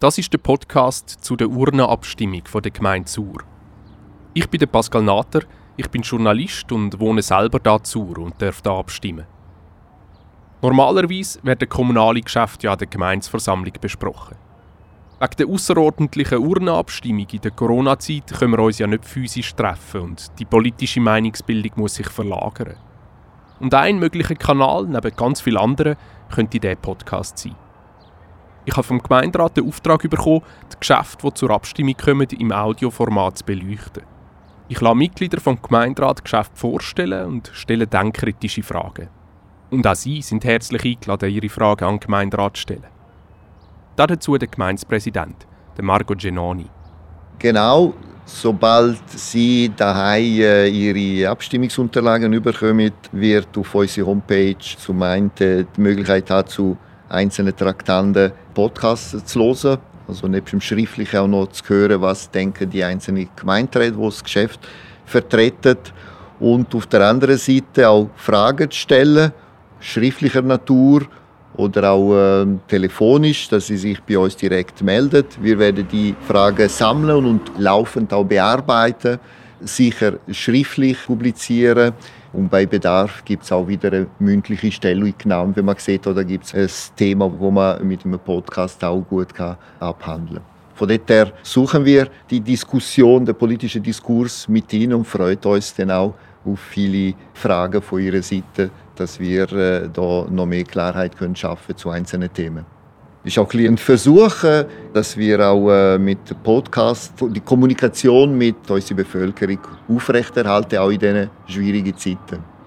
Das ist der Podcast zu der Urnenabstimmung der Gemeinde Sur. Ich bin Pascal Nater, ich bin Journalist und wohne selber da Sur und darf da abstimmen. Normalerweise werden kommunale Geschäfte ja an der Gemeinsversammlung besprochen. Wegen der außerordentlichen Urnenabstimmung in der Corona-Zeit können wir uns ja nicht physisch treffen und die politische Meinungsbildung muss sich verlagern. Und ein möglicher Kanal neben ganz vielen anderen könnte dieser Podcast sein. Ich habe vom Gemeinderat den Auftrag bekommen, die Geschäfte, die zur Abstimmung kommen, im Audioformat zu beleuchten. Ich lasse Mitglieder vom Gemeinderat Geschäfte vorstellen und stelle dann kritische Fragen. Und auch Sie sind herzlich eingeladen, Ihre Fragen an den Gemeinderat zu stellen. Dazu der Gemeindepräsident, Marco Genoni. Genau, sobald Sie daheim äh, Ihre Abstimmungsunterlagen überkommen, wird auf unserer Homepage zum einen die Möglichkeit haben, einzelne Traktanten Podcasts zu hören. Also neben dem Schriftlichen auch noch zu hören, was denken die einzelnen Gemeinderäte, die das Geschäft vertreten. Und auf der anderen Seite auch Fragen zu stellen, schriftlicher Natur oder auch äh, telefonisch, dass sie sich bei uns direkt meldet. Wir werden die Fragen sammeln und laufend auch bearbeiten, sicher schriftlich publizieren und bei Bedarf gibt es auch wieder eine mündliche Stellungnahme, wenn man sieht, oder gibt es ein Thema, wo man mit einem Podcast auch gut kann abhandeln kann. Von daher suchen wir die Diskussion, den politischen Diskurs mit Ihnen und freut uns dann auch auf viele Fragen von Ihrer Seite, dass wir äh, da noch mehr Klarheit können schaffen zu einzelnen Themen. Ist auch ein Versuch, dass wir auch äh, mit Podcast die Kommunikation mit unserer Bevölkerung aufrechterhalten, auch in diesen schwierigen Zeiten.